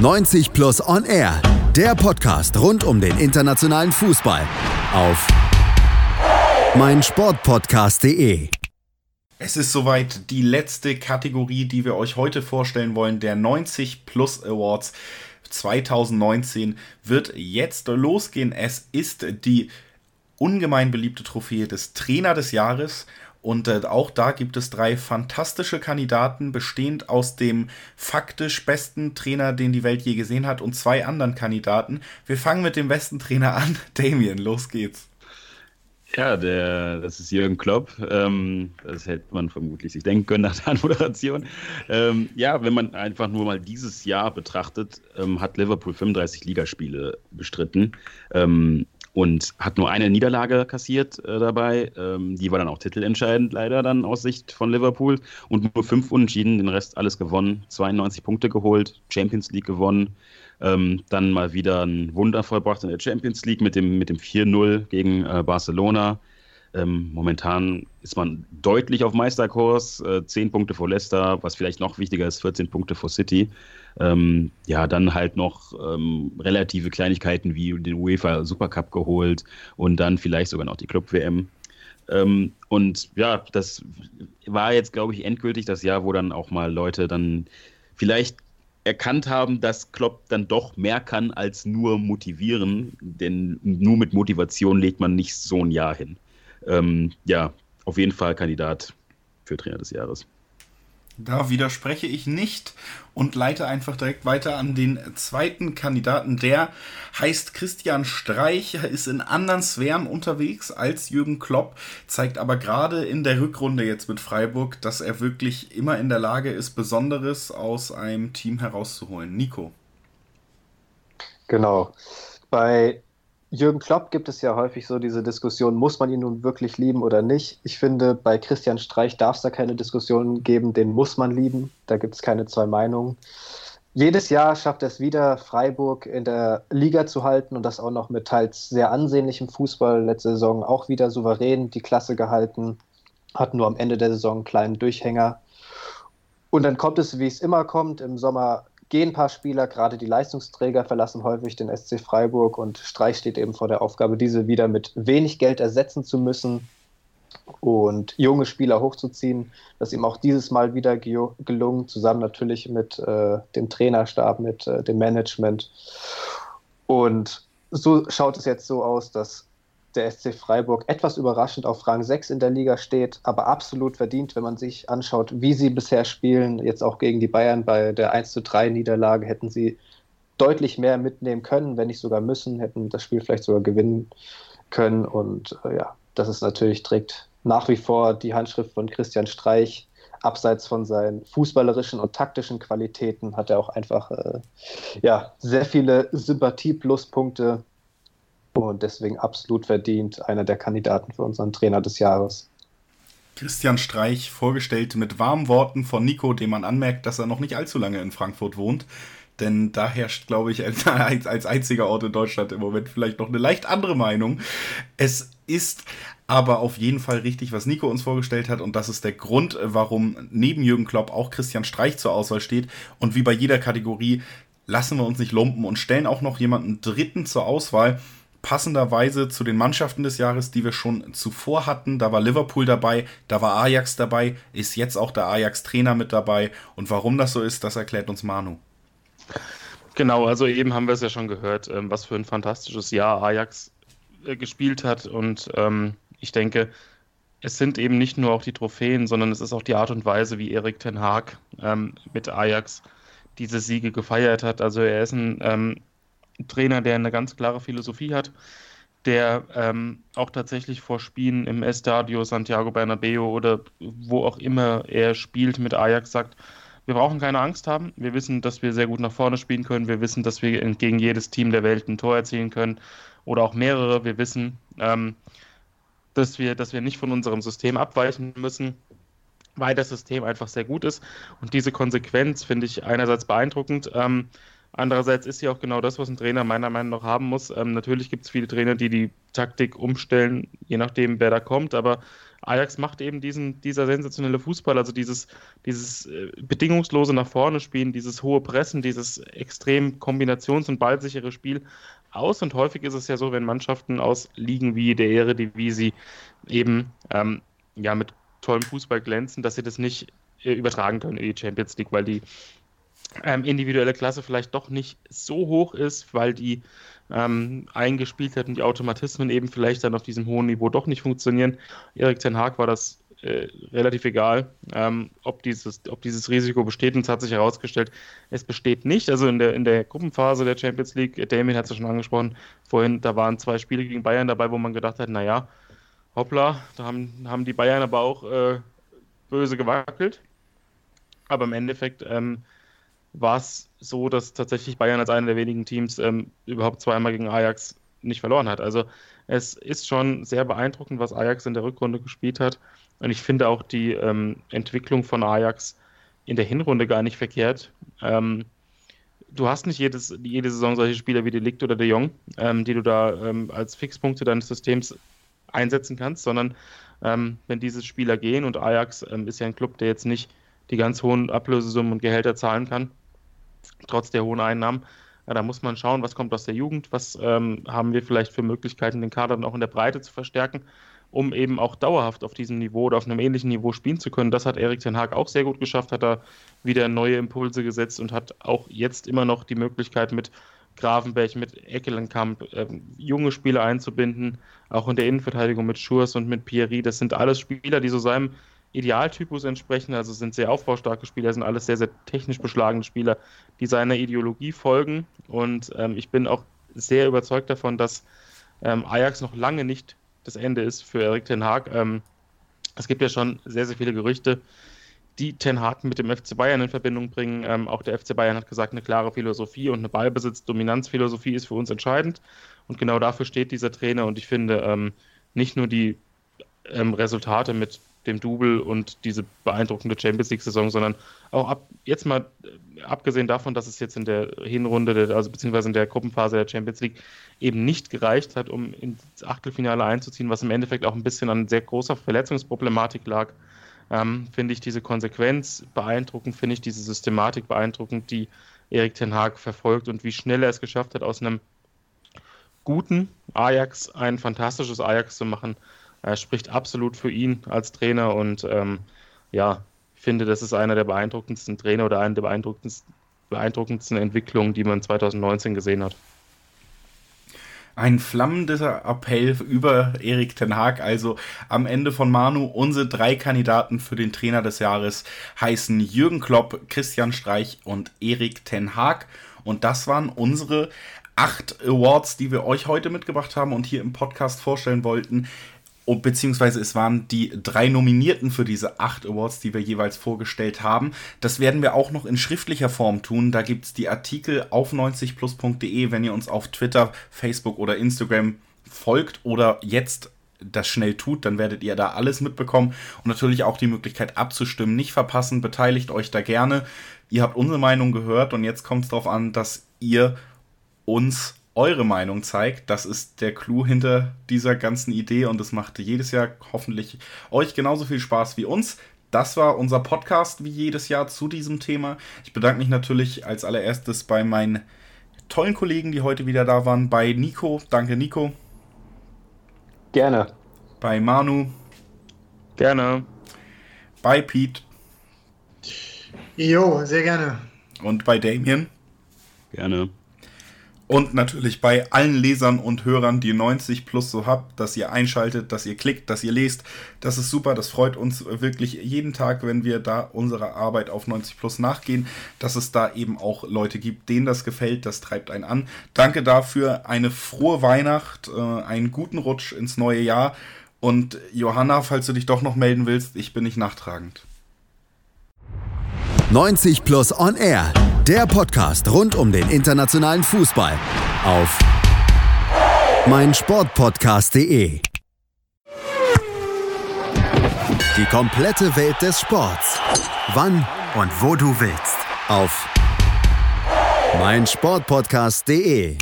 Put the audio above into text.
90 Plus On Air, der Podcast rund um den internationalen Fußball auf meinsportpodcast.de. Es ist soweit die letzte Kategorie, die wir euch heute vorstellen wollen, der 90 Plus Awards 2019 wird jetzt losgehen. Es ist die ungemein beliebte Trophäe des Trainer des Jahres und äh, auch da gibt es drei fantastische Kandidaten, bestehend aus dem faktisch besten Trainer, den die Welt je gesehen hat, und zwei anderen Kandidaten. Wir fangen mit dem besten Trainer an. Damien, los geht's. Ja, der, das ist Jürgen Klopp. Ähm, das hätte man vermutlich sich denken können nach der Anmoderation. Ähm, ja, wenn man einfach nur mal dieses Jahr betrachtet, ähm, hat Liverpool 35 Ligaspiele bestritten. Und hat nur eine Niederlage kassiert äh, dabei. Ähm, die war dann auch titelentscheidend, leider dann aus Sicht von Liverpool. Und nur fünf Unentschieden, den Rest alles gewonnen. 92 Punkte geholt, Champions League gewonnen. Ähm, dann mal wieder ein Wunder vollbracht in der Champions League mit dem, mit dem 4-0 gegen äh, Barcelona. Ähm, momentan ist man deutlich auf Meisterkurs, äh, 10 Punkte vor Leicester, was vielleicht noch wichtiger ist, 14 Punkte vor City. Ähm, ja, dann halt noch ähm, relative Kleinigkeiten wie den UEFA Supercup geholt und dann vielleicht sogar noch die Club-WM. Ähm, und ja, das war jetzt, glaube ich, endgültig das Jahr, wo dann auch mal Leute dann vielleicht erkannt haben, dass Klopp dann doch mehr kann als nur motivieren, denn nur mit Motivation legt man nicht so ein Jahr hin ähm, ja, auf jeden Fall Kandidat für Trainer des Jahres. Da widerspreche ich nicht und leite einfach direkt weiter an den zweiten Kandidaten. Der heißt Christian Streich, ist in anderen Sphären unterwegs als Jürgen Klopp, zeigt aber gerade in der Rückrunde jetzt mit Freiburg, dass er wirklich immer in der Lage ist, Besonderes aus einem Team herauszuholen. Nico. Genau. Bei Jürgen Klopp gibt es ja häufig so diese Diskussion, muss man ihn nun wirklich lieben oder nicht? Ich finde, bei Christian Streich darf es da keine Diskussion geben, den muss man lieben. Da gibt es keine zwei Meinungen. Jedes Jahr schafft es wieder, Freiburg in der Liga zu halten und das auch noch mit teils sehr ansehnlichem Fußball. Letzte Saison auch wieder souverän die Klasse gehalten, hat nur am Ende der Saison einen kleinen Durchhänger. Und dann kommt es, wie es immer kommt. Im Sommer gehen ein paar Spieler, gerade die Leistungsträger verlassen häufig den SC Freiburg und Streich steht eben vor der Aufgabe, diese wieder mit wenig Geld ersetzen zu müssen und junge Spieler hochzuziehen. Das ist ihm auch dieses Mal wieder gelungen, zusammen natürlich mit äh, dem Trainerstab, mit äh, dem Management. Und so schaut es jetzt so aus, dass der SC Freiburg etwas überraschend auf Rang 6 in der Liga steht, aber absolut verdient, wenn man sich anschaut, wie sie bisher spielen. Jetzt auch gegen die Bayern bei der 1 zu 3 Niederlage hätten sie deutlich mehr mitnehmen können, wenn nicht sogar müssen, hätten das Spiel vielleicht sogar gewinnen können. Und äh, ja, das ist natürlich, trägt nach wie vor die Handschrift von Christian Streich. Abseits von seinen fußballerischen und taktischen Qualitäten hat er auch einfach äh, ja, sehr viele Sympathie-Pluspunkte und deswegen absolut verdient einer der Kandidaten für unseren Trainer des Jahres. Christian Streich vorgestellt mit warmen Worten von Nico, dem man anmerkt, dass er noch nicht allzu lange in Frankfurt wohnt. Denn da herrscht, glaube ich, als, als einziger Ort in Deutschland im Moment vielleicht noch eine leicht andere Meinung. Es ist aber auf jeden Fall richtig, was Nico uns vorgestellt hat. Und das ist der Grund, warum neben Jürgen Klopp auch Christian Streich zur Auswahl steht. Und wie bei jeder Kategorie lassen wir uns nicht lumpen und stellen auch noch jemanden Dritten zur Auswahl passenderweise zu den Mannschaften des Jahres, die wir schon zuvor hatten. Da war Liverpool dabei, da war Ajax dabei, ist jetzt auch der Ajax-Trainer mit dabei. Und warum das so ist, das erklärt uns Manu. Genau, also eben haben wir es ja schon gehört, ähm, was für ein fantastisches Jahr Ajax äh, gespielt hat. Und ähm, ich denke, es sind eben nicht nur auch die Trophäen, sondern es ist auch die Art und Weise, wie Erik Ten Haag ähm, mit Ajax diese Siege gefeiert hat. Also er ist ein Trainer, der eine ganz klare Philosophie hat, der ähm, auch tatsächlich vor Spielen im Estadio Santiago Bernabeo oder wo auch immer er spielt mit Ajax sagt, wir brauchen keine Angst haben. Wir wissen, dass wir sehr gut nach vorne spielen können. Wir wissen, dass wir gegen jedes Team der Welt ein Tor erzielen können oder auch mehrere. Wir wissen, ähm, dass, wir, dass wir nicht von unserem System abweichen müssen, weil das System einfach sehr gut ist. Und diese Konsequenz finde ich einerseits beeindruckend. Ähm, Andererseits ist ja auch genau das, was ein Trainer meiner Meinung nach haben muss. Ähm, natürlich gibt es viele Trainer, die die Taktik umstellen, je nachdem, wer da kommt, aber Ajax macht eben diesen, dieser sensationelle Fußball, also dieses, dieses äh, bedingungslose nach vorne spielen, dieses hohe Pressen, dieses extrem kombinations- und ballsichere Spiel aus. Und häufig ist es ja so, wenn Mannschaften aus Ligen wie der Eredivisie eben ähm, ja, mit tollem Fußball glänzen, dass sie das nicht äh, übertragen können in die Champions League, weil die ähm, individuelle Klasse vielleicht doch nicht so hoch ist, weil die ähm, eingespielt hat und die Automatismen eben vielleicht dann auf diesem hohen Niveau doch nicht funktionieren. Erik Ten Haag war das äh, relativ egal, ähm, ob, dieses, ob dieses Risiko besteht. Und es hat sich herausgestellt, es besteht nicht. Also in der, in der Gruppenphase der Champions League, Damien hat es ja schon angesprochen, vorhin, da waren zwei Spiele gegen Bayern dabei, wo man gedacht hat, naja, hoppla, da haben, haben die Bayern aber auch äh, böse gewackelt. Aber im Endeffekt ähm, war es so, dass tatsächlich Bayern als einer der wenigen Teams ähm, überhaupt zweimal gegen Ajax nicht verloren hat. Also es ist schon sehr beeindruckend, was Ajax in der Rückrunde gespielt hat. Und ich finde auch die ähm, Entwicklung von Ajax in der Hinrunde gar nicht verkehrt. Ähm, du hast nicht jedes, jede Saison solche Spieler wie Delikt oder De Jong, ähm, die du da ähm, als Fixpunkte deines Systems einsetzen kannst, sondern ähm, wenn diese Spieler gehen und Ajax ist ja ein Club, der jetzt nicht die ganz hohen Ablösesummen und Gehälter zahlen kann, trotz der hohen Einnahmen. Ja, da muss man schauen, was kommt aus der Jugend, was ähm, haben wir vielleicht für Möglichkeiten, den Kader dann auch in der Breite zu verstärken, um eben auch dauerhaft auf diesem Niveau oder auf einem ähnlichen Niveau spielen zu können. Das hat Erik Ten Haag auch sehr gut geschafft, hat da wieder neue Impulse gesetzt und hat auch jetzt immer noch die Möglichkeit mit Gravenberg, mit Eckelenkamp äh, junge Spieler einzubinden, auch in der Innenverteidigung mit Schurs und mit Pierri. Das sind alles Spieler, die so seinem Idealtypus entsprechen, also sind sehr aufbaustarke Spieler, sind alles sehr, sehr technisch beschlagene Spieler, die seiner Ideologie folgen. Und ähm, ich bin auch sehr überzeugt davon, dass ähm, Ajax noch lange nicht das Ende ist für Erik Ten Haag. Ähm, es gibt ja schon sehr, sehr viele Gerüchte, die Ten Hag mit dem FC Bayern in Verbindung bringen. Ähm, auch der FC Bayern hat gesagt, eine klare Philosophie und eine Ballbesitz-Dominanzphilosophie ist für uns entscheidend. Und genau dafür steht dieser Trainer. Und ich finde, ähm, nicht nur die ähm, Resultate mit dem Double und diese beeindruckende Champions League-Saison, sondern auch ab, jetzt mal äh, abgesehen davon, dass es jetzt in der Hinrunde, der, also beziehungsweise in der Gruppenphase der Champions League eben nicht gereicht hat, um ins Achtelfinale einzuziehen, was im Endeffekt auch ein bisschen an sehr großer Verletzungsproblematik lag, ähm, finde ich diese Konsequenz beeindruckend, finde ich diese Systematik beeindruckend, die Erik Ten Haag verfolgt und wie schnell er es geschafft hat, aus einem guten Ajax ein fantastisches Ajax zu machen. Er spricht absolut für ihn als Trainer und ähm, ja, finde, das ist einer der beeindruckendsten Trainer oder eine der beeindruckendsten, beeindruckendsten Entwicklungen, die man 2019 gesehen hat. Ein flammender Appell über Erik Ten Haag. Also am Ende von Manu, unsere drei Kandidaten für den Trainer des Jahres heißen Jürgen Klopp, Christian Streich und Erik Ten Haag. Und das waren unsere acht Awards, die wir euch heute mitgebracht haben und hier im Podcast vorstellen wollten und beziehungsweise es waren die drei Nominierten für diese acht Awards, die wir jeweils vorgestellt haben. Das werden wir auch noch in schriftlicher Form tun. Da gibt es die Artikel auf 90plus.de, wenn ihr uns auf Twitter, Facebook oder Instagram folgt oder jetzt das schnell tut, dann werdet ihr da alles mitbekommen und natürlich auch die Möglichkeit abzustimmen. Nicht verpassen, beteiligt euch da gerne. Ihr habt unsere Meinung gehört und jetzt kommt es darauf an, dass ihr uns eure Meinung zeigt. Das ist der Clou hinter dieser ganzen Idee und es macht jedes Jahr hoffentlich euch genauso viel Spaß wie uns. Das war unser Podcast wie jedes Jahr zu diesem Thema. Ich bedanke mich natürlich als allererstes bei meinen tollen Kollegen, die heute wieder da waren. Bei Nico. Danke, Nico. Gerne. Bei Manu. Gerne. Bei Pete. Jo, sehr gerne. Und bei Damien. Gerne. Und natürlich bei allen Lesern und Hörern, die 90 plus so habt, dass ihr einschaltet, dass ihr klickt, dass ihr lest. Das ist super, das freut uns wirklich jeden Tag, wenn wir da unserer Arbeit auf 90 plus nachgehen, dass es da eben auch Leute gibt, denen das gefällt, das treibt einen an. Danke dafür, eine frohe Weihnacht, äh, einen guten Rutsch ins neue Jahr. Und Johanna, falls du dich doch noch melden willst, ich bin nicht nachtragend. 90 Plus On Air, der Podcast rund um den internationalen Fußball auf meinsportpodcast.de. Die komplette Welt des Sports. Wann und wo du willst. Auf mein Sportpodcast.de